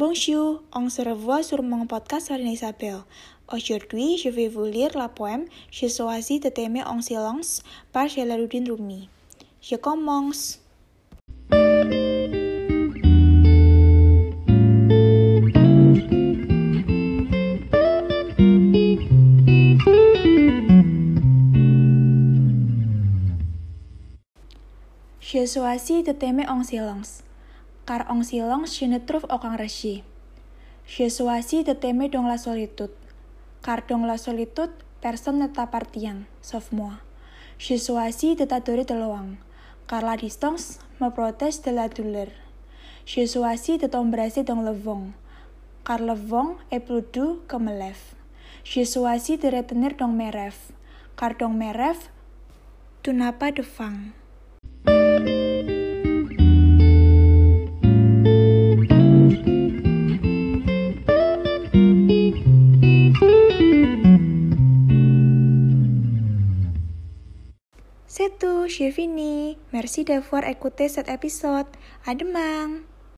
Bonjour, on se revoit sur mon podcast Marina Isabelle. Aujourd'hui, je vais vous lire la poème J'ai choisi de t'aimer en silence par Jalaluddin Rumi. Je commence. J'ai choisi de t'aimer en silence car en silence je ne trouve aucun t'aimer dans la solitude, car dans la solitude, personne ne t'appartient, sauf moi. Je choisis de t'adorer de car la distance me de la douleur. Je choisis de t'embrasser dans le vent, car le vent est plus doux que mes lèvres. Je fin. J'ai fini. Merci d'avoir écouté cet épisode. À demain.